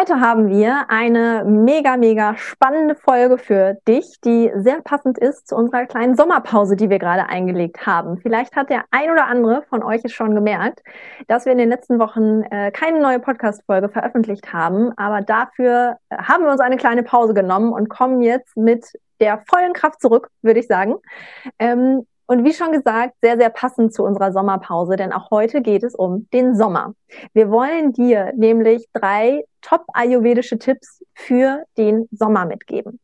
Heute haben wir eine mega, mega spannende Folge für dich, die sehr passend ist zu unserer kleinen Sommerpause, die wir gerade eingelegt haben. Vielleicht hat der ein oder andere von euch es schon gemerkt, dass wir in den letzten Wochen äh, keine neue Podcast-Folge veröffentlicht haben, aber dafür äh, haben wir uns eine kleine Pause genommen und kommen jetzt mit der vollen Kraft zurück, würde ich sagen. Ähm, und wie schon gesagt, sehr, sehr passend zu unserer Sommerpause, denn auch heute geht es um den Sommer. Wir wollen dir nämlich drei top-ayurvedische Tipps für den Sommer mitgeben.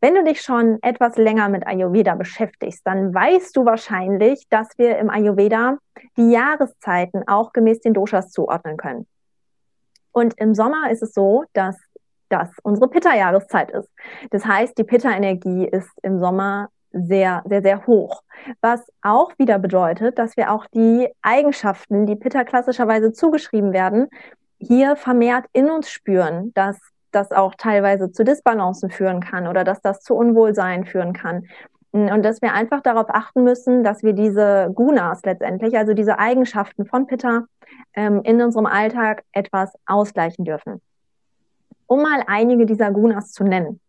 Wenn du dich schon etwas länger mit Ayurveda beschäftigst, dann weißt du wahrscheinlich, dass wir im Ayurveda die Jahreszeiten auch gemäß den Doshas zuordnen können. Und im Sommer ist es so, dass das unsere Pitta-Jahreszeit ist. Das heißt, die Pitta-Energie ist im Sommer sehr, sehr, sehr hoch. Was auch wieder bedeutet, dass wir auch die Eigenschaften, die Pitta klassischerweise zugeschrieben werden, hier vermehrt in uns spüren, dass das auch teilweise zu Disbalancen führen kann oder dass das zu Unwohlsein führen kann. Und dass wir einfach darauf achten müssen, dass wir diese Gunas letztendlich, also diese Eigenschaften von Pitta, ähm, in unserem Alltag etwas ausgleichen dürfen. Um mal einige dieser Gunas zu nennen.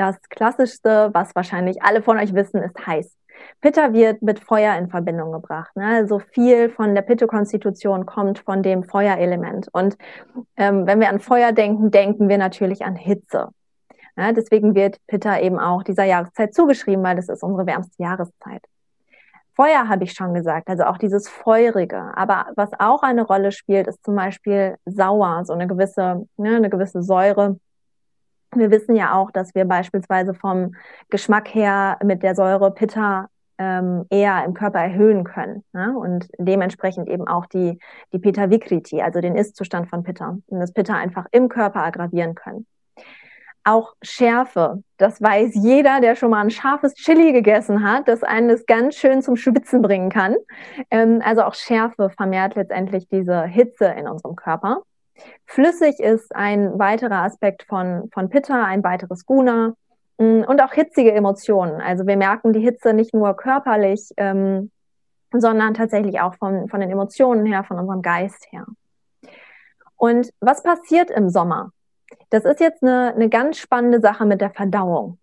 Das klassischste, was wahrscheinlich alle von euch wissen, ist heiß. Pitta wird mit Feuer in Verbindung gebracht. Ne? Also viel von der Pitta-Konstitution kommt von dem Feuerelement. Und ähm, wenn wir an Feuer denken, denken wir natürlich an Hitze. Ja, deswegen wird Pitta eben auch dieser Jahreszeit zugeschrieben, weil das ist unsere wärmste Jahreszeit. Feuer habe ich schon gesagt, also auch dieses Feurige. Aber was auch eine Rolle spielt, ist zum Beispiel sauer, so eine gewisse, ne, eine gewisse Säure wir wissen ja auch, dass wir beispielsweise vom Geschmack her mit der Säure Pitta ähm, eher im Körper erhöhen können ne? und dementsprechend eben auch die, die Pitta Vikriti, also den Ist-Zustand von Pitta und das Pitta einfach im Körper aggravieren können. Auch Schärfe, das weiß jeder, der schon mal ein scharfes Chili gegessen hat, dass einen das ganz schön zum Schwitzen bringen kann. Ähm, also auch Schärfe vermehrt letztendlich diese Hitze in unserem Körper. Flüssig ist ein weiterer Aspekt von, von Pitta, ein weiteres Guna mm, und auch hitzige Emotionen. Also wir merken die Hitze nicht nur körperlich, ähm, sondern tatsächlich auch von, von den Emotionen her, von unserem Geist her. Und was passiert im Sommer? Das ist jetzt eine, eine ganz spannende Sache mit der Verdauung.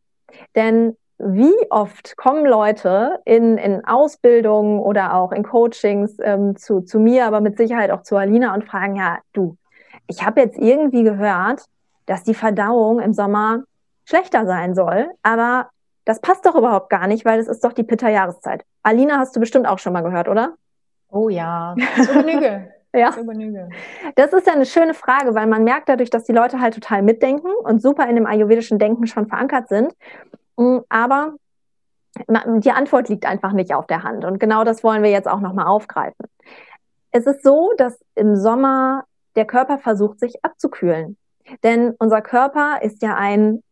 Denn wie oft kommen Leute in, in Ausbildungen oder auch in Coachings ähm, zu, zu mir, aber mit Sicherheit auch zu Alina und fragen, ja, du, ich habe jetzt irgendwie gehört, dass die Verdauung im Sommer schlechter sein soll, aber das passt doch überhaupt gar nicht, weil es ist doch die Pitta-Jahreszeit. Alina hast du bestimmt auch schon mal gehört, oder? Oh ja, zu Genüge. ja. Zu Genüge. Das ist ja eine schöne Frage, weil man merkt dadurch, dass die Leute halt total mitdenken und super in dem ayurvedischen Denken schon verankert sind. Mm, aber die Antwort liegt einfach nicht auf der Hand. Und genau das wollen wir jetzt auch nochmal aufgreifen. Es ist so, dass im Sommer der Körper versucht, sich abzukühlen. Denn unser Körper ist ja ein,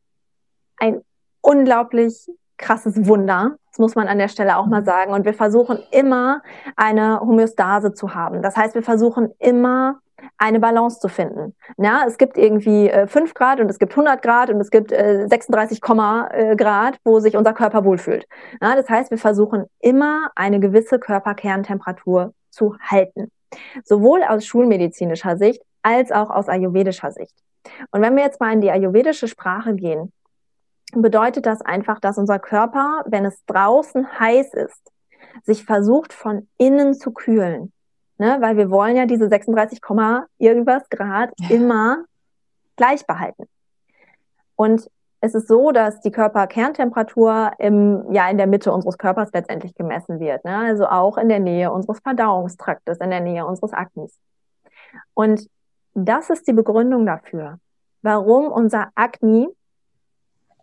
ein unglaublich krasses Wunder. Das muss man an der Stelle auch mal mhm. sagen. Und wir versuchen immer eine Homöostase zu haben. Das heißt, wir versuchen immer eine Balance zu finden. Ja, es gibt irgendwie äh, 5 Grad und es gibt 100 Grad und es gibt äh, 36, äh, Grad, wo sich unser Körper wohlfühlt. Ja, das heißt, wir versuchen immer eine gewisse Körperkerntemperatur zu halten. Sowohl aus schulmedizinischer Sicht als auch aus ayurvedischer Sicht. Und wenn wir jetzt mal in die ayurvedische Sprache gehen, bedeutet das einfach, dass unser Körper, wenn es draußen heiß ist, sich versucht von innen zu kühlen. Ne? Weil wir wollen ja diese 36, irgendwas Grad ja. immer gleich behalten. Und es ist so, dass die Körperkerntemperatur im, ja, in der Mitte unseres Körpers letztendlich gemessen wird. Ne? Also auch in der Nähe unseres Verdauungstraktes, in der Nähe unseres Aknis. Und das ist die Begründung dafür, warum unser Akne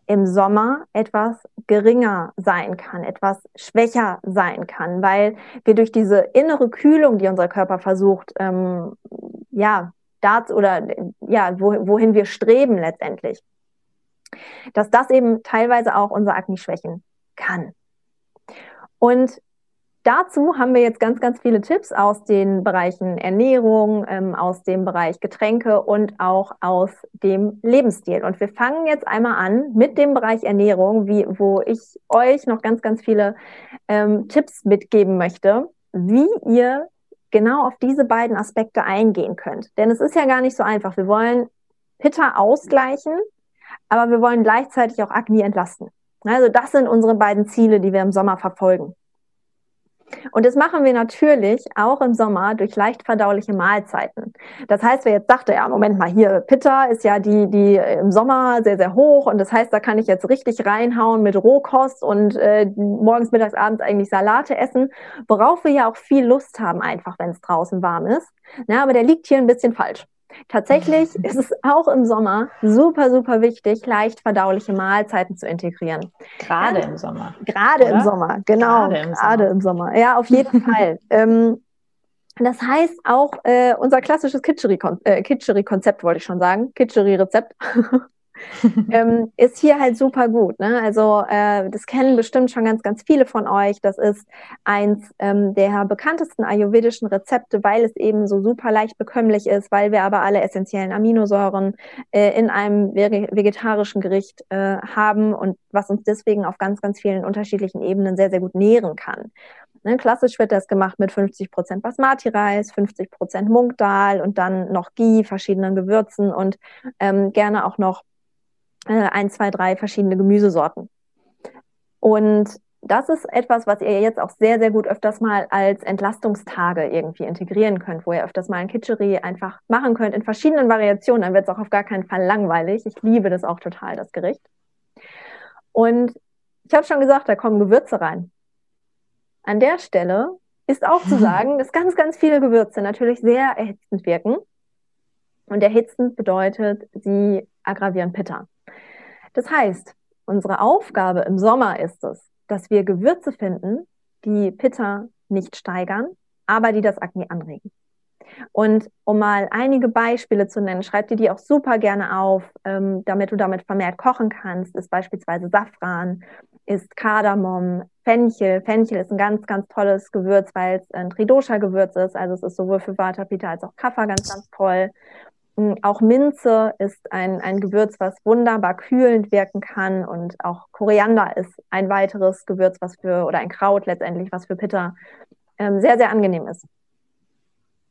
im Sommer etwas geringer sein kann, etwas schwächer sein kann, weil wir durch diese innere Kühlung, die unser Körper versucht, ähm, ja, da oder ja, wohin wir streben letztendlich, dass das eben teilweise auch unser Akne schwächen kann. Und Dazu haben wir jetzt ganz, ganz viele Tipps aus den Bereichen Ernährung, ähm, aus dem Bereich Getränke und auch aus dem Lebensstil. Und wir fangen jetzt einmal an mit dem Bereich Ernährung, wie, wo ich euch noch ganz, ganz viele ähm, Tipps mitgeben möchte, wie ihr genau auf diese beiden Aspekte eingehen könnt. Denn es ist ja gar nicht so einfach. Wir wollen Pitta ausgleichen, aber wir wollen gleichzeitig auch Akne entlasten. Also das sind unsere beiden Ziele, die wir im Sommer verfolgen. Und das machen wir natürlich auch im Sommer durch leicht verdauliche Mahlzeiten. Das heißt, wer jetzt dachte, ja, Moment mal, hier Pitta ist ja die, die im Sommer sehr, sehr hoch und das heißt, da kann ich jetzt richtig reinhauen mit Rohkost und äh, morgens, mittags, abends eigentlich Salate essen, worauf wir ja auch viel Lust haben, einfach wenn es draußen warm ist. Ja, aber der liegt hier ein bisschen falsch. Tatsächlich ist es auch im Sommer super, super wichtig, leicht verdauliche Mahlzeiten zu integrieren. Gerade ja, im Sommer. Gerade oder? im Sommer, genau. Gerade im, gerade Sommer. im Sommer. Ja, auf jeden Fall. Ähm, das heißt auch äh, unser klassisches Kitscheri-Konzept, äh, Kitscheri wollte ich schon sagen, Kitscheri-Rezept. ähm, ist hier halt super gut. Ne? Also äh, das kennen bestimmt schon ganz, ganz viele von euch. Das ist eins ähm, der bekanntesten ayurvedischen Rezepte, weil es eben so super leicht bekömmlich ist, weil wir aber alle essentiellen Aminosäuren äh, in einem vegetarischen Gericht äh, haben und was uns deswegen auf ganz, ganz vielen unterschiedlichen Ebenen sehr, sehr gut nähren kann. Ne, klassisch wird das gemacht mit 50 Prozent Basmati-Reis, 50 Prozent Munkdal und dann noch Ghee, verschiedenen Gewürzen und ähm, gerne auch noch äh, ein, zwei, drei verschiedene Gemüsesorten. Und das ist etwas, was ihr jetzt auch sehr, sehr gut öfters mal als Entlastungstage irgendwie integrieren könnt, wo ihr öfters mal ein Kitchery einfach machen könnt in verschiedenen Variationen. Dann wird es auch auf gar keinen Fall langweilig. Ich liebe das auch total, das Gericht. Und ich habe schon gesagt, da kommen Gewürze rein. An der Stelle ist auch zu sagen, dass ganz, ganz viele Gewürze natürlich sehr erhitzend wirken. Und erhitzend bedeutet, sie aggravieren Pitta. Das heißt, unsere Aufgabe im Sommer ist es, dass wir Gewürze finden, die Pitta nicht steigern, aber die das Akne anregen. Und um mal einige Beispiele zu nennen, schreib dir die auch super gerne auf, ähm, damit du damit vermehrt kochen kannst, ist beispielsweise Safran, ist Kardamom, Fenchel. Fenchel ist ein ganz, ganz tolles Gewürz, weil es ein Tridosha-Gewürz ist. Also es ist sowohl für Vata, Pitta als auch Kapha ganz, ganz toll. Hm, auch Minze ist ein, ein Gewürz, was wunderbar kühlend wirken kann. Und auch Koriander ist ein weiteres Gewürz, was für, oder ein Kraut letztendlich, was für Pitta ähm, sehr, sehr angenehm ist.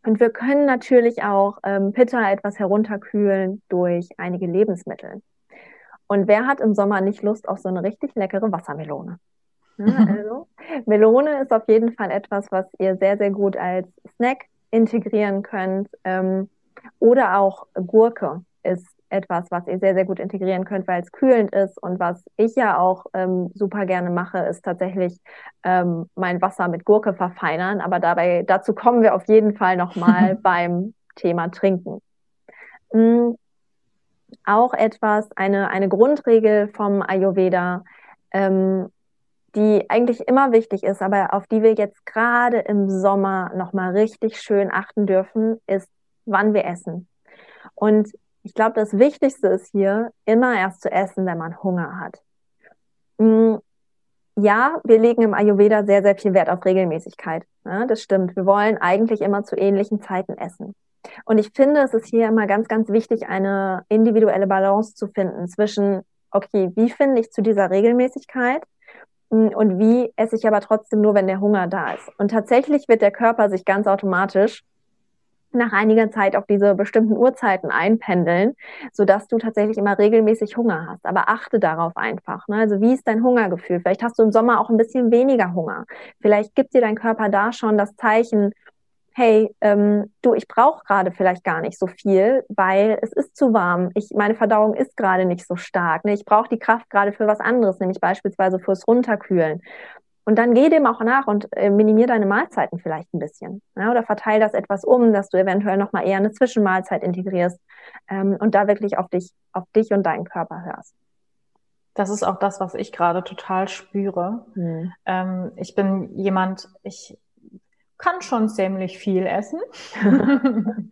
Und wir können natürlich auch ähm, Pitta etwas herunterkühlen durch einige Lebensmittel. Und wer hat im Sommer nicht Lust auf so eine richtig leckere Wassermelone? Ja, also, Melone ist auf jeden Fall etwas, was ihr sehr, sehr gut als Snack integrieren könnt. Ähm, oder auch Gurke ist etwas, was ihr sehr, sehr gut integrieren könnt, weil es kühlend ist. Und was ich ja auch ähm, super gerne mache, ist tatsächlich ähm, mein Wasser mit Gurke verfeinern. Aber dabei, dazu kommen wir auf jeden Fall nochmal beim Thema Trinken. Mhm. Auch etwas, eine, eine Grundregel vom Ayurveda, ähm, die eigentlich immer wichtig ist, aber auf die wir jetzt gerade im Sommer nochmal richtig schön achten dürfen, ist wann wir essen. Und ich glaube, das Wichtigste ist hier, immer erst zu essen, wenn man Hunger hat. Mm, ja, wir legen im Ayurveda sehr, sehr viel Wert auf Regelmäßigkeit. Ja, das stimmt. Wir wollen eigentlich immer zu ähnlichen Zeiten essen. Und ich finde, es ist hier immer ganz, ganz wichtig, eine individuelle Balance zu finden zwischen, okay, wie finde ich zu dieser Regelmäßigkeit mm, und wie esse ich aber trotzdem nur, wenn der Hunger da ist. Und tatsächlich wird der Körper sich ganz automatisch nach einiger Zeit auf diese bestimmten Uhrzeiten einpendeln, sodass du tatsächlich immer regelmäßig Hunger hast. Aber achte darauf einfach. Ne? Also wie ist dein Hungergefühl? Vielleicht hast du im Sommer auch ein bisschen weniger Hunger. Vielleicht gibt dir dein Körper da schon das Zeichen, hey, ähm, du, ich brauche gerade vielleicht gar nicht so viel, weil es ist zu warm. Ich, meine Verdauung ist gerade nicht so stark. Ne? Ich brauche die Kraft gerade für was anderes, nämlich beispielsweise fürs Runterkühlen. Und dann geh dem auch nach und äh, minimier deine Mahlzeiten vielleicht ein bisschen. Ja, oder verteil das etwas um, dass du eventuell nochmal eher eine Zwischenmahlzeit integrierst ähm, und da wirklich auf dich, auf dich und deinen Körper hörst. Das ist auch das, was ich gerade total spüre. Hm. Ähm, ich bin jemand, ich kann schon ziemlich viel essen.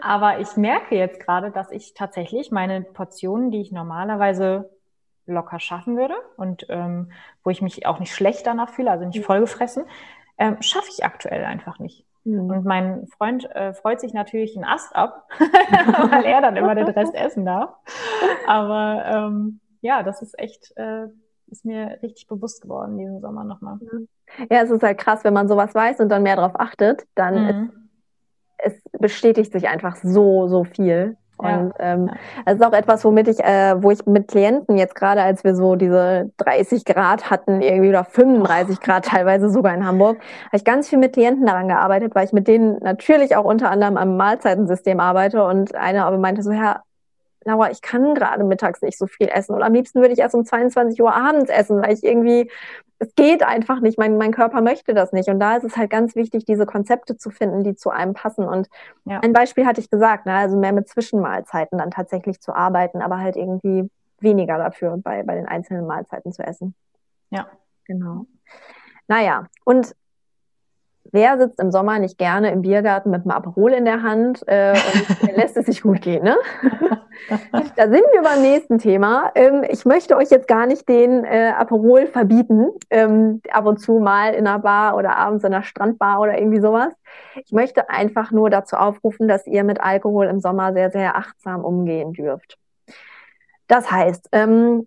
Aber ich merke jetzt gerade, dass ich tatsächlich meine Portionen, die ich normalerweise locker schaffen würde und ähm, wo ich mich auch nicht schlecht danach fühle, also nicht vollgefressen, ähm, schaffe ich aktuell einfach nicht. Mhm. Und mein Freund äh, freut sich natürlich einen Ast ab, weil er dann immer den Rest essen darf. Aber ähm, ja, das ist echt, äh, ist mir richtig bewusst geworden diesen Sommer nochmal. Ja, es ist halt krass, wenn man sowas weiß und dann mehr darauf achtet, dann mhm. ist, es bestätigt sich einfach so, so viel. Und ja. ähm, das ist auch etwas, womit ich, äh, wo ich mit Klienten jetzt gerade, als wir so diese 30 Grad hatten, irgendwie oder 35 Grad teilweise sogar in Hamburg, habe ich ganz viel mit Klienten daran gearbeitet, weil ich mit denen natürlich auch unter anderem am Mahlzeitensystem arbeite. Und eine aber meinte so, Herr, Laura, ich kann gerade mittags nicht so viel essen. Oder am liebsten würde ich erst um 22 Uhr abends essen, weil ich irgendwie es geht einfach nicht. Mein, mein Körper möchte das nicht. Und da ist es halt ganz wichtig, diese Konzepte zu finden, die zu einem passen. Und ja. ein Beispiel hatte ich gesagt, ne? also mehr mit Zwischenmahlzeiten dann tatsächlich zu arbeiten, aber halt irgendwie weniger dafür bei, bei den einzelnen Mahlzeiten zu essen. Ja. Genau. Naja, und wer sitzt im Sommer nicht gerne im Biergarten mit einem Aperol in der Hand äh, und lässt es sich gut gehen, ne? da sind wir beim nächsten Thema. Ähm, ich möchte euch jetzt gar nicht den äh, Aperol verbieten, ähm, ab und zu mal in einer Bar oder abends in einer Strandbar oder irgendwie sowas. Ich möchte einfach nur dazu aufrufen, dass ihr mit Alkohol im Sommer sehr, sehr achtsam umgehen dürft. Das heißt, ähm,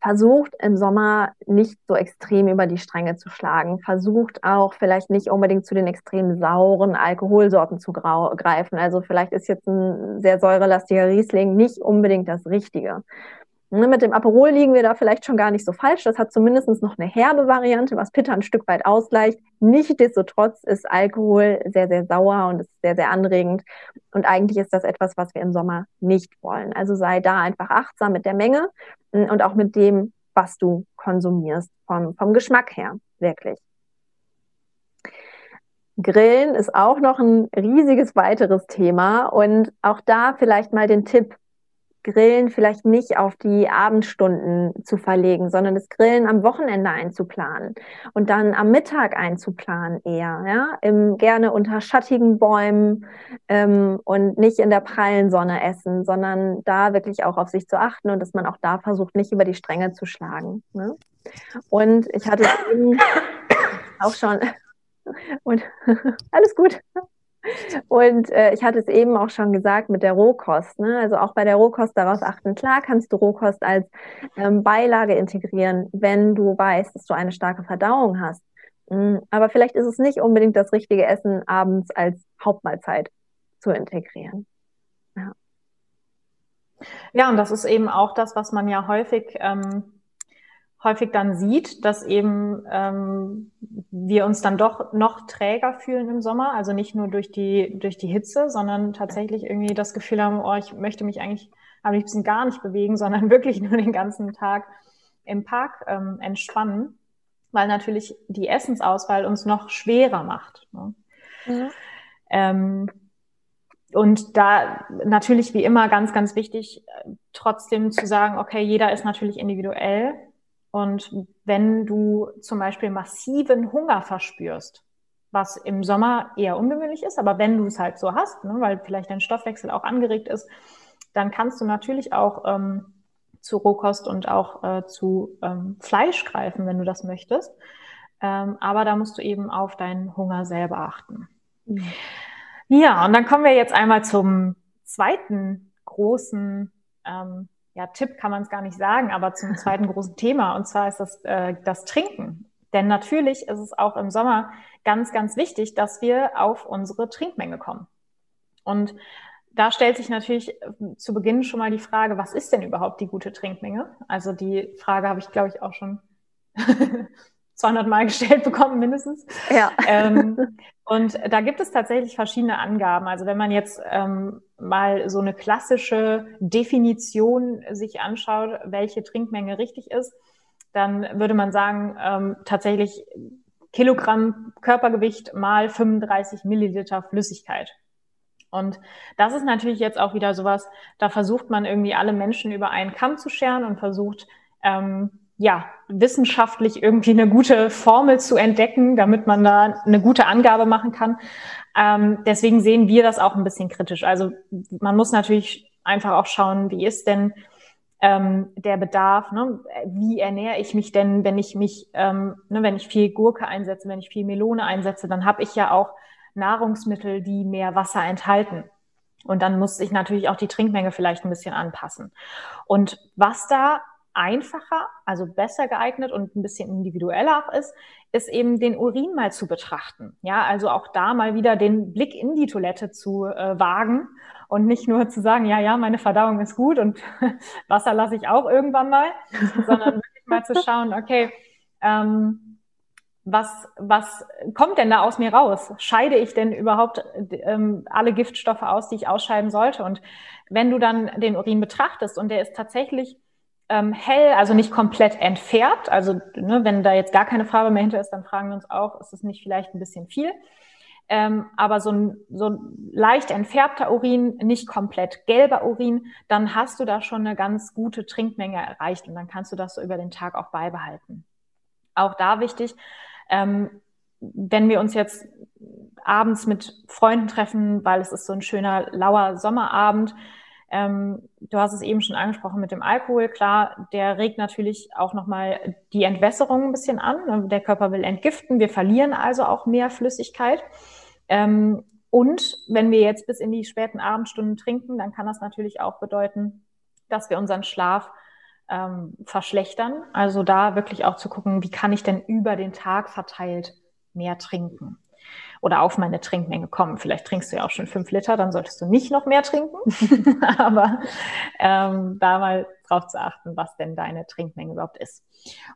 versucht im Sommer nicht so extrem über die Stränge zu schlagen. Versucht auch vielleicht nicht unbedingt zu den extrem sauren Alkoholsorten zu greifen. Also vielleicht ist jetzt ein sehr säurelastiger Riesling nicht unbedingt das Richtige. Ne, mit dem Aperol liegen wir da vielleicht schon gar nicht so falsch. Das hat zumindest noch eine herbe Variante, was Pitter ein Stück weit ausgleicht. Nichtsdestotrotz ist Alkohol sehr, sehr sauer und ist sehr, sehr anregend. Und eigentlich ist das etwas, was wir im Sommer nicht wollen. Also sei da einfach achtsam mit der Menge hm, und auch mit dem, was du konsumierst, vom, vom Geschmack her, wirklich. Grillen ist auch noch ein riesiges weiteres Thema und auch da vielleicht mal den Tipp, Grillen vielleicht nicht auf die Abendstunden zu verlegen, sondern das Grillen am Wochenende einzuplanen und dann am Mittag einzuplanen eher, ja, Im, gerne unter schattigen Bäumen ähm, und nicht in der prallen Sonne essen, sondern da wirklich auch auf sich zu achten und dass man auch da versucht, nicht über die Stränge zu schlagen. Ne? Und ich hatte eben auch schon und alles gut. Und äh, ich hatte es eben auch schon gesagt mit der Rohkost. Ne? Also auch bei der Rohkost darauf achten. Klar kannst du Rohkost als ähm, Beilage integrieren, wenn du weißt, dass du eine starke Verdauung hast. Mhm. Aber vielleicht ist es nicht unbedingt das richtige Essen abends als Hauptmahlzeit zu integrieren. Ja. Ja, und das ist eben auch das, was man ja häufig ähm, häufig dann sieht, dass eben ähm, wir uns dann doch noch träger fühlen im Sommer, also nicht nur durch die durch die Hitze, sondern tatsächlich irgendwie das Gefühl haben, oh, ich möchte mich eigentlich am liebsten gar nicht bewegen, sondern wirklich nur den ganzen Tag im Park ähm, entspannen, weil natürlich die Essensauswahl uns noch schwerer macht. Ne? Mhm. Ähm, und da natürlich wie immer ganz, ganz wichtig, äh, trotzdem zu sagen, okay, jeder ist natürlich individuell und wenn du zum Beispiel massiven Hunger verspürst, was im Sommer eher ungewöhnlich ist, aber wenn du es halt so hast, ne, weil vielleicht dein Stoffwechsel auch angeregt ist, dann kannst du natürlich auch ähm, zu Rohkost und auch äh, zu ähm, Fleisch greifen, wenn du das möchtest. Ähm, aber da musst du eben auf deinen Hunger selber achten. Mhm. Ja, und dann kommen wir jetzt einmal zum zweiten großen ähm, ja, Tipp kann man es gar nicht sagen, aber zum zweiten großen Thema, und zwar ist das äh, das Trinken. Denn natürlich ist es auch im Sommer ganz, ganz wichtig, dass wir auf unsere Trinkmenge kommen. Und da stellt sich natürlich äh, zu Beginn schon mal die Frage, was ist denn überhaupt die gute Trinkmenge? Also die Frage habe ich, glaube ich, auch schon 200 Mal gestellt bekommen, mindestens. Ja. Ähm, und da gibt es tatsächlich verschiedene Angaben. Also wenn man jetzt ähm, mal so eine klassische Definition sich anschaut, welche Trinkmenge richtig ist, dann würde man sagen, ähm, tatsächlich Kilogramm Körpergewicht mal 35 Milliliter Flüssigkeit. Und das ist natürlich jetzt auch wieder sowas, da versucht man irgendwie alle Menschen über einen Kamm zu scheren und versucht, ähm, ja, wissenschaftlich irgendwie eine gute Formel zu entdecken, damit man da eine gute Angabe machen kann. Ähm, deswegen sehen wir das auch ein bisschen kritisch. Also man muss natürlich einfach auch schauen, wie ist denn ähm, der Bedarf, ne? wie ernähre ich mich denn, wenn ich mich, ähm, ne, wenn ich viel Gurke einsetze, wenn ich viel Melone einsetze, dann habe ich ja auch Nahrungsmittel, die mehr Wasser enthalten. Und dann muss ich natürlich auch die Trinkmenge vielleicht ein bisschen anpassen. Und was da einfacher, also besser geeignet und ein bisschen individueller auch ist, ist eben den Urin mal zu betrachten. Ja, also auch da mal wieder den Blick in die Toilette zu äh, wagen und nicht nur zu sagen, ja, ja, meine Verdauung ist gut und Wasser lasse ich auch irgendwann mal, sondern wirklich mal zu schauen, okay, ähm, was, was kommt denn da aus mir raus? Scheide ich denn überhaupt ähm, alle Giftstoffe aus, die ich ausscheiden sollte? Und wenn du dann den Urin betrachtest und der ist tatsächlich ähm, hell, also nicht komplett entfärbt, also ne, wenn da jetzt gar keine Farbe mehr hinter ist, dann fragen wir uns auch, ist es nicht vielleicht ein bisschen viel? ähm, aber so ein, so ein leicht entfärbter Urin, nicht komplett gelber Urin, dann hast du da schon eine ganz gute Trinkmenge erreicht und dann kannst du das so über den Tag auch beibehalten. Auch da wichtig, ähm, wenn wir uns jetzt abends mit Freunden treffen, weil es ist so ein schöner lauer Sommerabend, ähm, du hast es eben schon angesprochen mit dem Alkohol. Klar, der regt natürlich auch nochmal die Entwässerung ein bisschen an. Der Körper will entgiften. Wir verlieren also auch mehr Flüssigkeit. Ähm, und wenn wir jetzt bis in die späten Abendstunden trinken, dann kann das natürlich auch bedeuten, dass wir unseren Schlaf ähm, verschlechtern. Also da wirklich auch zu gucken, wie kann ich denn über den Tag verteilt mehr trinken oder auf meine Trinkmenge kommen. Vielleicht trinkst du ja auch schon fünf Liter, dann solltest du nicht noch mehr trinken. Aber ähm, da mal drauf zu achten, was denn deine Trinkmenge überhaupt ist.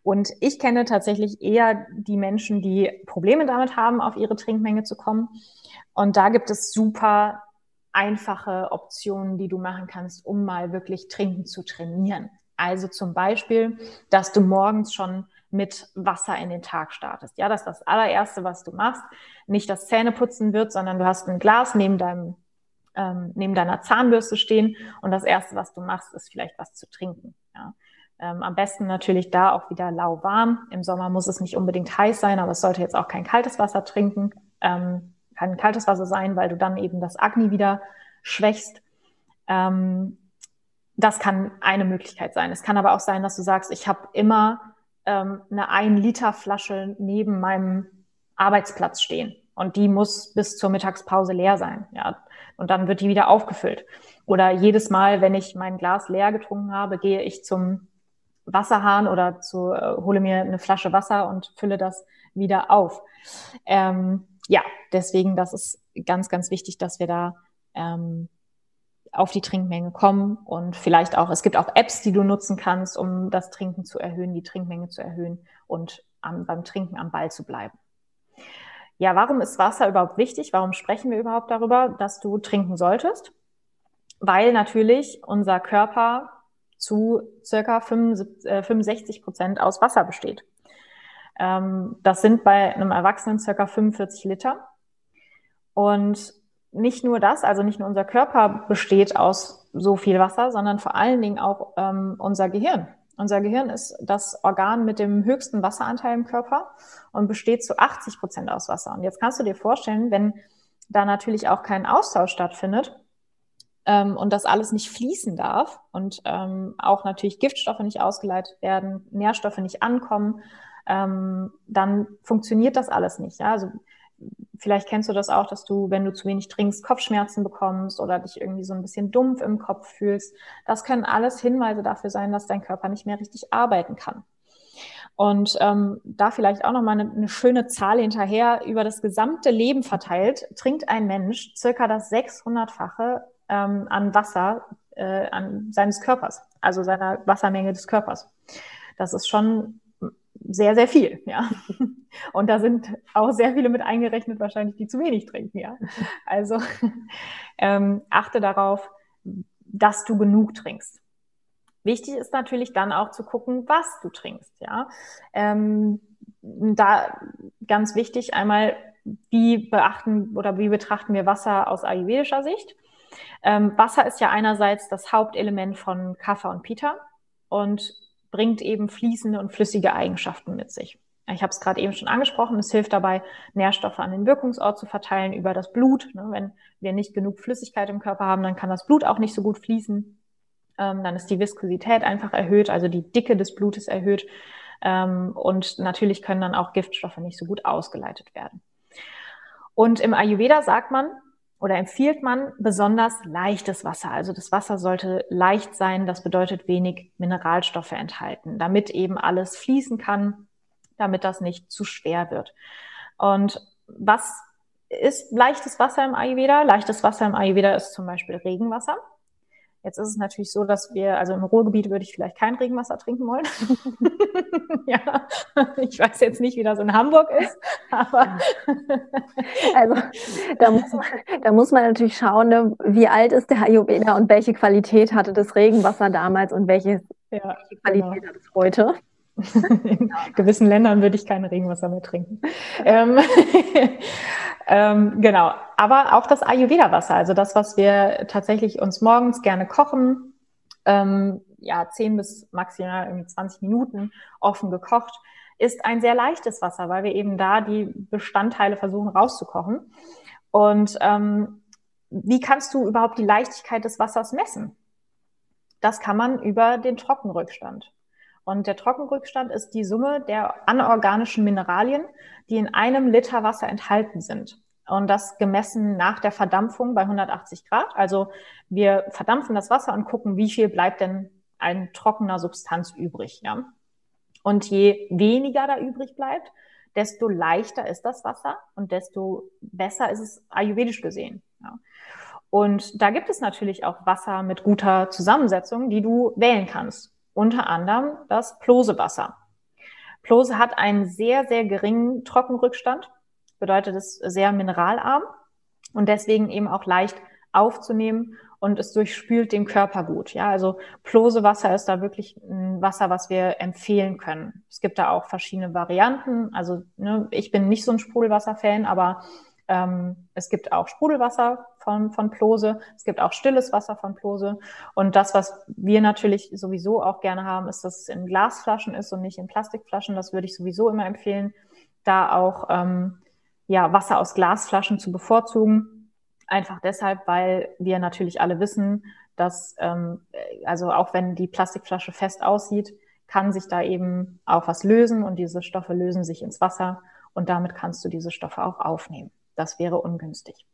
Und ich kenne tatsächlich eher die Menschen, die Probleme damit haben, auf ihre Trinkmenge zu kommen. Und da gibt es super einfache Optionen, die du machen kannst, um mal wirklich trinken zu trainieren. Also zum Beispiel, dass du morgens schon mit Wasser in den Tag startest. Ja, das ist das allererste, was du machst. Nicht das Zähneputzen wird, sondern du hast ein Glas neben deinem ähm, neben deiner Zahnbürste stehen und das erste, was du machst, ist vielleicht was zu trinken. Ja. Ähm, am besten natürlich da auch wieder lauwarm. Im Sommer muss es nicht unbedingt heiß sein, aber es sollte jetzt auch kein kaltes Wasser trinken, ähm, kein kaltes Wasser sein, weil du dann eben das Agni wieder schwächst. Ähm, das kann eine Möglichkeit sein. Es kann aber auch sein, dass du sagst, ich habe immer ähm, eine 1-Liter-Flasche neben meinem Arbeitsplatz stehen. Und die muss bis zur Mittagspause leer sein. Ja. Und dann wird die wieder aufgefüllt. Oder jedes Mal, wenn ich mein Glas leer getrunken habe, gehe ich zum Wasserhahn oder zu, äh, hole mir eine Flasche Wasser und fülle das wieder auf. Ähm, ja, deswegen, das ist ganz, ganz wichtig, dass wir da ähm, auf die Trinkmenge kommen und vielleicht auch, es gibt auch Apps, die du nutzen kannst, um das Trinken zu erhöhen, die Trinkmenge zu erhöhen und am, beim Trinken am Ball zu bleiben. Ja, warum ist Wasser überhaupt wichtig? Warum sprechen wir überhaupt darüber, dass du trinken solltest? Weil natürlich unser Körper zu circa 65 äh, Prozent aus Wasser besteht. Ähm, das sind bei einem Erwachsenen circa 45 Liter. Und nicht nur das, also nicht nur unser Körper besteht aus so viel Wasser, sondern vor allen Dingen auch ähm, unser Gehirn. Unser Gehirn ist das Organ mit dem höchsten Wasseranteil im Körper und besteht zu 80 Prozent aus Wasser. Und jetzt kannst du dir vorstellen, wenn da natürlich auch kein Austausch stattfindet ähm, und das alles nicht fließen darf und ähm, auch natürlich Giftstoffe nicht ausgeleitet werden, Nährstoffe nicht ankommen, ähm, dann funktioniert das alles nicht. Ja? Also vielleicht kennst du das auch, dass du, wenn du zu wenig trinkst, Kopfschmerzen bekommst oder dich irgendwie so ein bisschen dumpf im Kopf fühlst. Das können alles Hinweise dafür sein, dass dein Körper nicht mehr richtig arbeiten kann. Und ähm, da vielleicht auch nochmal eine, eine schöne Zahl hinterher. Über das gesamte Leben verteilt trinkt ein Mensch circa das 600-fache ähm, an Wasser äh, an seines Körpers, also seiner Wassermenge des Körpers. Das ist schon sehr, sehr viel, ja. Und da sind auch sehr viele mit eingerechnet, wahrscheinlich, die zu wenig trinken, ja. Also ähm, achte darauf, dass du genug trinkst. Wichtig ist natürlich dann auch zu gucken, was du trinkst, ja. Ähm, da ganz wichtig einmal, wie beachten oder wie betrachten wir Wasser aus ayurvedischer Sicht? Ähm, Wasser ist ja einerseits das Hauptelement von Kapha und Pita und bringt eben fließende und flüssige Eigenschaften mit sich. Ich habe es gerade eben schon angesprochen, es hilft dabei, Nährstoffe an den Wirkungsort zu verteilen über das Blut. Ne, wenn wir nicht genug Flüssigkeit im Körper haben, dann kann das Blut auch nicht so gut fließen. Ähm, dann ist die Viskosität einfach erhöht, also die Dicke des Blutes erhöht. Ähm, und natürlich können dann auch Giftstoffe nicht so gut ausgeleitet werden. Und im Ayurveda sagt man oder empfiehlt man besonders leichtes Wasser. Also das Wasser sollte leicht sein, das bedeutet wenig Mineralstoffe enthalten, damit eben alles fließen kann, damit das nicht zu schwer wird. Und was ist leichtes Wasser im Ayurveda? Leichtes Wasser im Ayurveda ist zum Beispiel Regenwasser. Jetzt ist es natürlich so, dass wir, also im Ruhrgebiet würde ich vielleicht kein Regenwasser trinken wollen. ja, ich weiß jetzt nicht, wie das in Hamburg ist, aber. also, da muss, man, da muss man natürlich schauen, ne, wie alt ist der Ayurveda und welche Qualität hatte das Regenwasser damals und welche, ja, welche Qualität genau. hat es heute. In gewissen Ländern würde ich kein Regenwasser mehr trinken. ähm, ähm, genau, aber auch das Ayurveda-Wasser, also das, was wir tatsächlich uns morgens gerne kochen, ähm, ja, 10 bis maximal irgendwie 20 Minuten offen gekocht, ist ein sehr leichtes Wasser, weil wir eben da die Bestandteile versuchen rauszukochen. Und ähm, wie kannst du überhaupt die Leichtigkeit des Wassers messen? Das kann man über den Trockenrückstand. Und der Trockenrückstand ist die Summe der anorganischen Mineralien, die in einem Liter Wasser enthalten sind. Und das gemessen nach der Verdampfung bei 180 Grad. Also wir verdampfen das Wasser und gucken, wie viel bleibt denn ein trockener Substanz übrig. Ja? Und je weniger da übrig bleibt, desto leichter ist das Wasser und desto besser ist es ayurvedisch gesehen. Ja? Und da gibt es natürlich auch Wasser mit guter Zusammensetzung, die du wählen kannst unter anderem das Plosewasser. Plose hat einen sehr, sehr geringen Trockenrückstand, bedeutet es sehr mineralarm und deswegen eben auch leicht aufzunehmen und es durchspült den Körper gut. Ja, also Plosewasser ist da wirklich ein Wasser, was wir empfehlen können. Es gibt da auch verschiedene Varianten. Also ne, ich bin nicht so ein Sprudelwasser-Fan, aber ähm, es gibt auch Sprudelwasser von, von Plose, es gibt auch stilles Wasser von Plose. Und das, was wir natürlich sowieso auch gerne haben, ist, dass es in Glasflaschen ist und nicht in Plastikflaschen. Das würde ich sowieso immer empfehlen, da auch ähm, ja, Wasser aus Glasflaschen zu bevorzugen. Einfach deshalb, weil wir natürlich alle wissen, dass, ähm, also auch wenn die Plastikflasche fest aussieht, kann sich da eben auch was lösen und diese Stoffe lösen sich ins Wasser und damit kannst du diese Stoffe auch aufnehmen. Das wäre ungünstig.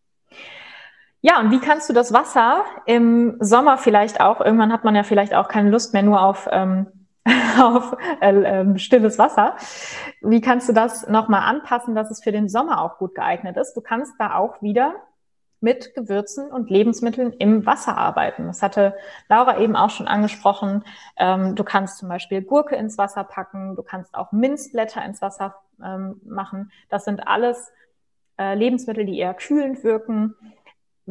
Ja, und wie kannst du das Wasser im Sommer vielleicht auch, irgendwann hat man ja vielleicht auch keine Lust mehr nur auf, ähm, auf äh, äh, stilles Wasser. Wie kannst du das nochmal anpassen, dass es für den Sommer auch gut geeignet ist? Du kannst da auch wieder mit Gewürzen und Lebensmitteln im Wasser arbeiten. Das hatte Laura eben auch schon angesprochen. Ähm, du kannst zum Beispiel Gurke ins Wasser packen, du kannst auch Minzblätter ins Wasser ähm, machen. Das sind alles äh, Lebensmittel, die eher kühlend wirken.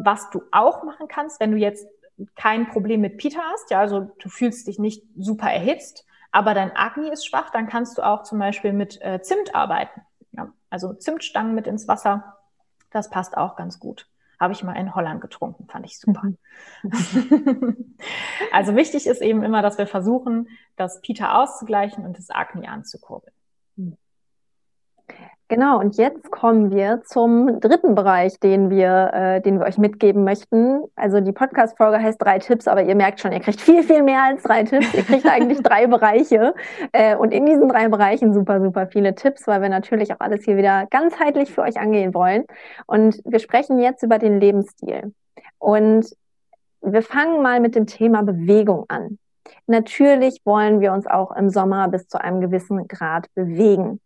Was du auch machen kannst, wenn du jetzt kein Problem mit Pita hast, ja, also du fühlst dich nicht super erhitzt, aber dein Agni ist schwach, dann kannst du auch zum Beispiel mit äh, Zimt arbeiten. Ja, also Zimtstangen mit ins Wasser, das passt auch ganz gut. Habe ich mal in Holland getrunken, fand ich super. Mhm. also wichtig ist eben immer, dass wir versuchen, das Pita auszugleichen und das Agni anzukurbeln. Genau, und jetzt kommen wir zum dritten Bereich, den wir, äh, den wir euch mitgeben möchten. Also die Podcast-Folge heißt drei Tipps, aber ihr merkt schon, ihr kriegt viel, viel mehr als drei Tipps. Ihr kriegt eigentlich drei Bereiche. Äh, und in diesen drei Bereichen super, super viele Tipps, weil wir natürlich auch alles hier wieder ganzheitlich für euch angehen wollen. Und wir sprechen jetzt über den Lebensstil. Und wir fangen mal mit dem Thema Bewegung an. Natürlich wollen wir uns auch im Sommer bis zu einem gewissen Grad bewegen.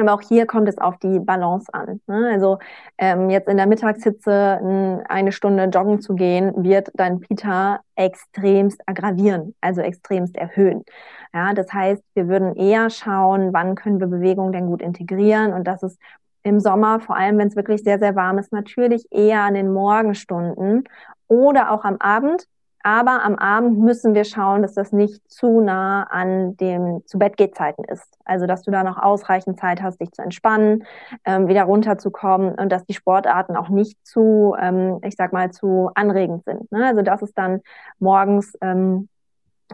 Aber auch hier kommt es auf die Balance an. Ne? Also ähm, jetzt in der Mittagshitze eine Stunde joggen zu gehen, wird dein Pita extremst aggravieren, also extremst erhöhen. Ja, das heißt, wir würden eher schauen, wann können wir Bewegung denn gut integrieren und das ist im Sommer, vor allem wenn es wirklich sehr, sehr warm ist, natürlich eher an den Morgenstunden oder auch am Abend, aber am Abend müssen wir schauen, dass das nicht zu nah an dem zu Bett ist. Also, dass du da noch ausreichend Zeit hast, dich zu entspannen, ähm, wieder runterzukommen und dass die Sportarten auch nicht zu, ähm, ich sag mal, zu anregend sind. Ne? Also, das ist dann morgens ähm,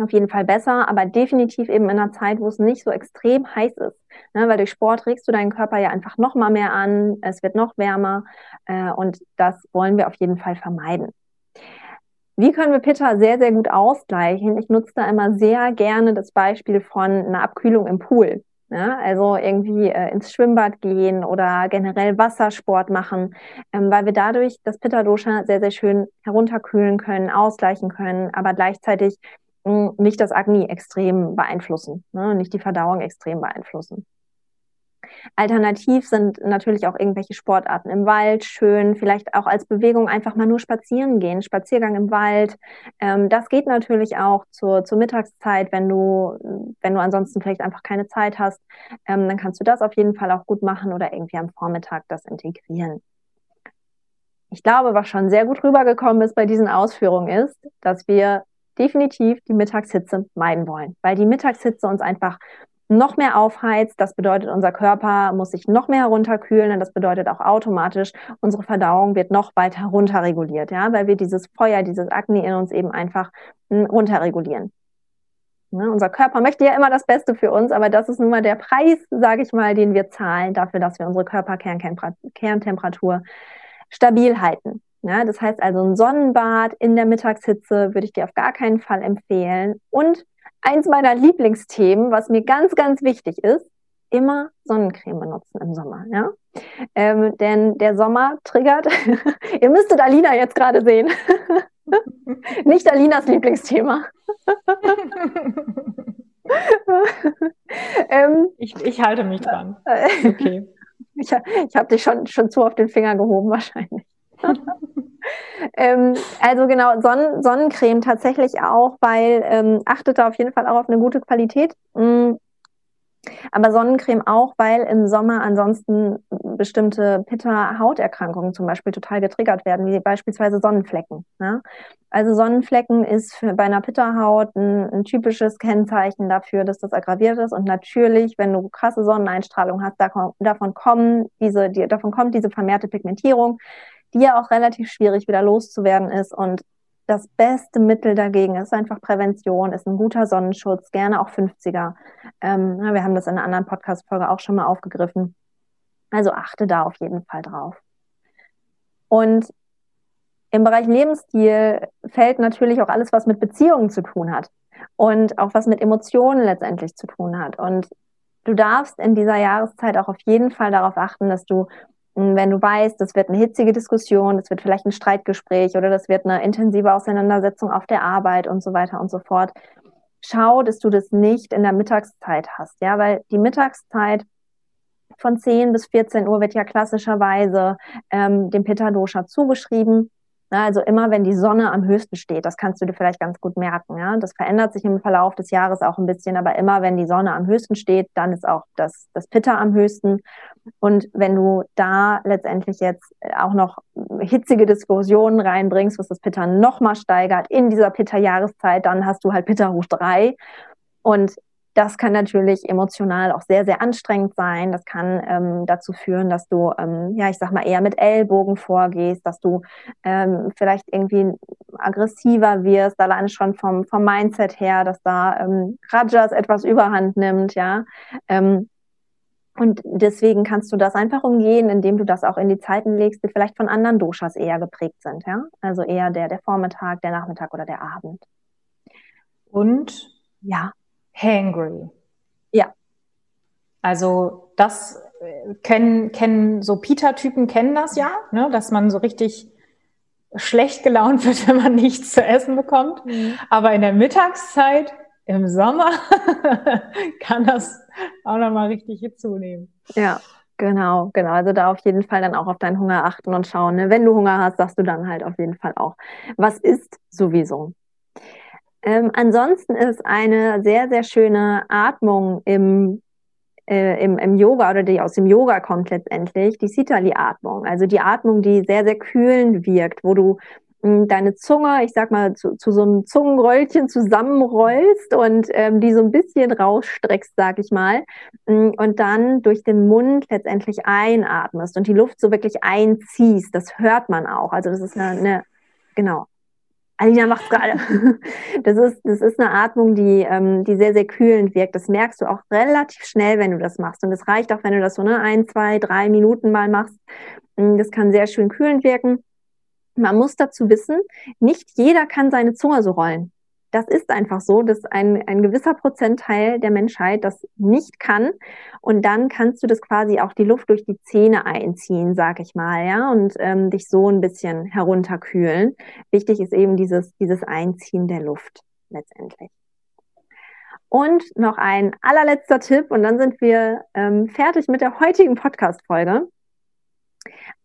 auf jeden Fall besser, aber definitiv eben in einer Zeit, wo es nicht so extrem heiß ist. Ne? Weil durch Sport regst du deinen Körper ja einfach noch mal mehr an, es wird noch wärmer äh, und das wollen wir auf jeden Fall vermeiden. Wie können wir Pitta sehr, sehr gut ausgleichen? Ich nutze da immer sehr gerne das Beispiel von einer Abkühlung im Pool. Ja, also irgendwie äh, ins Schwimmbad gehen oder generell Wassersport machen, ähm, weil wir dadurch das Pitta-Dosha sehr, sehr schön herunterkühlen können, ausgleichen können, aber gleichzeitig mh, hm, nicht das Agni extrem beeinflussen, ne, nicht die Verdauung extrem beeinflussen. Alternativ sind natürlich auch irgendwelche Sportarten im Wald schön, vielleicht auch als Bewegung einfach mal nur spazieren gehen, Spaziergang im Wald. Ähm, das geht natürlich auch zur, zur Mittagszeit, wenn du, wenn du ansonsten vielleicht einfach keine Zeit hast, ähm, dann kannst du das auf jeden Fall auch gut machen oder irgendwie am Vormittag das integrieren. Ich glaube, was schon sehr gut rübergekommen ist bei diesen Ausführungen ist, dass wir definitiv die Mittagshitze meiden wollen, weil die Mittagshitze uns einfach noch mehr aufheizt. Das bedeutet, unser Körper muss sich noch mehr herunterkühlen und das bedeutet auch automatisch, unsere Verdauung wird noch weiter runterreguliert, ja, weil wir dieses Feuer, dieses Akne in uns eben einfach hm, runterregulieren. Ne, unser Körper möchte ja immer das Beste für uns, aber das ist nun mal der Preis, sage ich mal, den wir zahlen dafür, dass wir unsere Körperkerntemperatur stabil halten. Ja, das heißt also ein Sonnenbad in der Mittagshitze würde ich dir auf gar keinen Fall empfehlen. Und eins meiner Lieblingsthemen, was mir ganz, ganz wichtig ist, immer Sonnencreme benutzen im Sommer. Ja? Ähm, denn der Sommer triggert, ihr müsstet Alina jetzt gerade sehen. Nicht Alinas Lieblingsthema. ähm, ich, ich halte mich dran. Okay. Ich, ich habe dich schon, schon zu auf den Finger gehoben, wahrscheinlich. Ähm, also genau, Sonnen Sonnencreme tatsächlich auch, weil ähm, achtet da auf jeden Fall auch auf eine gute Qualität. Mhm. Aber Sonnencreme auch, weil im Sommer ansonsten bestimmte Pitta-Hauterkrankungen zum Beispiel total getriggert werden, wie beispielsweise Sonnenflecken. Ne? Also Sonnenflecken ist für, bei einer Pitta-Haut ein, ein, typisches Kennzeichen dafür, dass das aggraviert ist. Und natürlich, wenn du krasse Sonneneinstrahlung hast, davon, kommen diese, die, davon kommt diese vermehrte Pigmentierung, die ja auch relativ schwierig wieder loszuwerden ist. Und das beste Mittel dagegen ist einfach Prävention, ist ein guter Sonnenschutz, gerne auch 50er. Ähm, wir haben das in einer anderen Podcast-Folge auch schon mal aufgegriffen. Also achte da auf jeden Fall drauf. Und im Bereich Lebensstil fällt natürlich auch alles, was mit Beziehungen zu tun hat und auch was mit Emotionen letztendlich zu tun hat. Und du darfst in dieser Jahreszeit auch auf jeden Fall darauf achten, dass du wenn du weißt, das wird eine hitzige Diskussion, das wird vielleicht ein Streitgespräch oder das wird eine intensive Auseinandersetzung auf der Arbeit und so weiter und so fort, schau, dass du das nicht in der Mittagszeit hast, ja, weil die Mittagszeit von 10 bis 14 Uhr wird ja klassischerweise ähm, dem Pitta Dosha zugeschrieben. Also immer, wenn die Sonne am höchsten steht, das kannst du dir vielleicht ganz gut merken. Ja? Das verändert sich im Verlauf des Jahres auch ein bisschen, aber immer, wenn die Sonne am höchsten steht, dann ist auch das, das Pitta am höchsten. Und wenn du da letztendlich jetzt auch noch hitzige Diskussionen reinbringst, was das Pitta nochmal steigert in dieser Pitta-Jahreszeit, dann hast du halt Pitta hoch drei. Und das kann natürlich emotional auch sehr, sehr anstrengend sein. Das kann ähm, dazu führen, dass du, ähm, ja, ich sag mal, eher mit Ellbogen vorgehst, dass du ähm, vielleicht irgendwie aggressiver wirst, alleine schon vom, vom Mindset her, dass da ähm, Rajas etwas überhand nimmt, ja. Ähm, und deswegen kannst du das einfach umgehen, indem du das auch in die Zeiten legst, die vielleicht von anderen Doshas eher geprägt sind, ja. Also eher der, der Vormittag, der Nachmittag oder der Abend. Und ja, hangry. Ja. Also das äh, kennen, kennen so Peter-Typen kennen das ja, ne, dass man so richtig schlecht gelaunt wird, wenn man nichts zu essen bekommt. Mhm. Aber in der Mittagszeit im Sommer kann das auch nochmal richtig zunehmen. Ja, genau, genau. Also da auf jeden Fall dann auch auf deinen Hunger achten und schauen. Ne? Wenn du Hunger hast, sagst du dann halt auf jeden Fall auch, was ist sowieso. Ähm, ansonsten ist eine sehr, sehr schöne Atmung im, äh, im, im Yoga oder die aus dem Yoga kommt letztendlich, die Sitali-Atmung. Also die Atmung, die sehr, sehr kühlend wirkt, wo du hm, deine Zunge, ich sag mal, zu, zu so einem Zungenröllchen zusammenrollst und ähm, die so ein bisschen rausstreckst, sag ich mal, hm, und dann durch den Mund letztendlich einatmest und die Luft so wirklich einziehst. Das hört man auch. Also das ist eine, eine genau, Alina macht's gerade. Das ist, das ist eine Atmung, die, ähm, die sehr, sehr kühlend wirkt. Das merkst du auch relativ schnell, wenn du das machst. Und es reicht auch, wenn du das so ne, ein, zwei, drei Minuten mal machst. Mm, das kann sehr schön kühlend wirken. Man muss dazu wissen, nicht jeder kann seine Zunge so rollen das ist einfach so, dass ein, ein gewisser Prozentteil der Menschheit das nicht kann. Und dann kannst du das quasi auch die Luft durch die Zähne einziehen, sag ich mal, ja, und ähm, dich so ein bisschen herunterkühlen. Wichtig ist eben dieses, dieses Einziehen der Luft letztendlich. Und noch ein allerletzter Tipp, und dann sind wir ähm, fertig mit der heutigen Podcast-Folge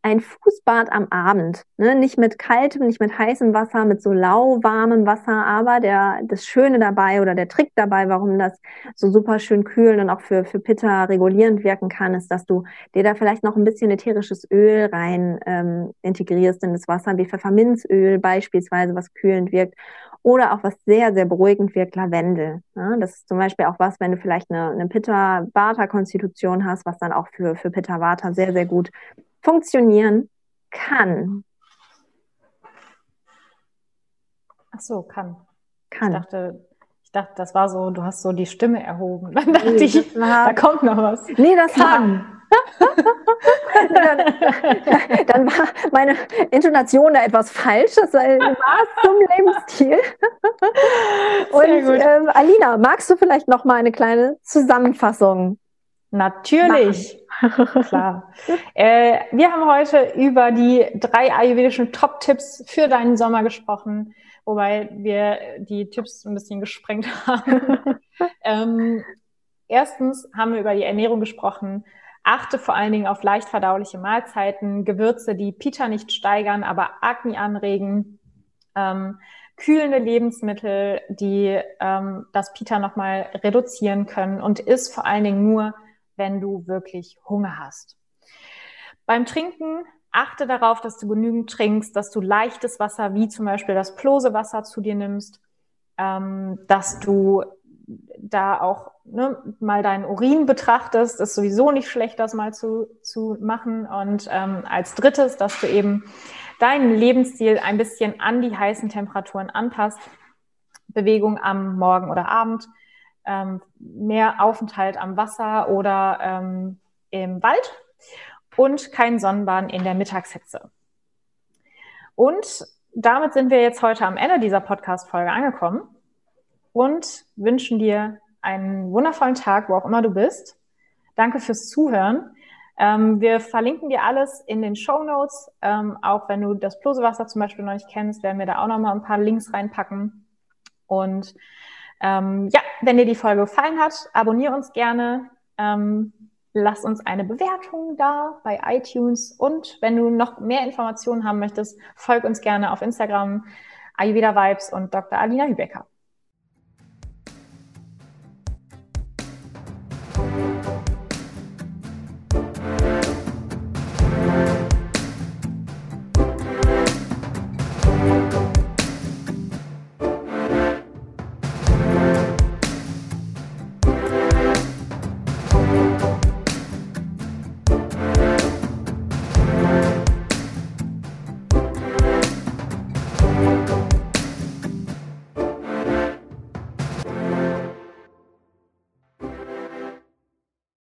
ein Fußbad am Abend, ne? nicht mit kaltem, nicht mit heißem Wasser, mit so lauwarmem Wasser, aber der, das Schöne dabei oder der Trick dabei, warum das so super schön kühlen und auch für, für Pitta regulierend wirken kann, ist, dass du dir da vielleicht noch ein bisschen ätherisches Öl rein ähm, integrierst in das Wasser, wie Pfefferminzöl beispielsweise, was kühlend wirkt oder auch was sehr, sehr beruhigend wirkt, Lavendel. Ja, das ist zum Beispiel auch was, wenn du vielleicht eine, eine Pitta-Vata-Konstitution hast, was dann auch für, für Pitta-Vata sehr, sehr gut funktionieren kann. Ach so, kann. Kann. Ich dachte, ich dachte, das war so, du hast so die Stimme erhoben. Dann dachte nee, ich, war, da kommt noch was. Nee, das kann. dann, dann, war meine Intonation da etwas falsch. Das war zum Lebensstil. Und ähm, Alina, magst du vielleicht noch mal eine kleine Zusammenfassung? Natürlich. Klar. Äh, wir haben heute über die drei ayurvedischen Top-Tipps für deinen Sommer gesprochen, wobei wir die Tipps ein bisschen gesprengt haben. ähm, erstens haben wir über die Ernährung gesprochen. Achte vor allen Dingen auf leicht verdauliche Mahlzeiten, Gewürze, die Pita nicht steigern, aber Agni anregen. Ähm, kühlende Lebensmittel, die ähm, das Pita nochmal reduzieren können und isst vor allen Dingen nur wenn du wirklich Hunger hast. Beim Trinken achte darauf, dass du genügend trinkst, dass du leichtes Wasser, wie zum Beispiel das Plosewasser zu dir nimmst, ähm, dass du da auch ne, mal deinen Urin betrachtest, ist sowieso nicht schlecht, das mal zu, zu machen. Und ähm, als drittes, dass du eben deinen Lebensstil ein bisschen an die heißen Temperaturen anpasst. Bewegung am Morgen oder Abend, ähm, mehr Aufenthalt am Wasser oder ähm, im Wald und kein Sonnenbaden in der Mittagshitze. Und damit sind wir jetzt heute am Ende dieser Podcast-Folge angekommen und wünschen dir einen wundervollen Tag, wo auch immer du bist. Danke fürs Zuhören. Ähm, wir verlinken dir alles in den Show Notes. Ähm, auch wenn du das Plosewasser zum Beispiel noch nicht kennst, werden wir da auch noch mal ein paar Links reinpacken. Und ähm, ja, wenn dir die Folge gefallen hat, abonniere uns gerne. Ähm, lass uns eine Bewertung da bei iTunes und wenn du noch mehr Informationen haben möchtest, folg uns gerne auf Instagram Ayurveda Vibes und Dr. Alina Hübecker.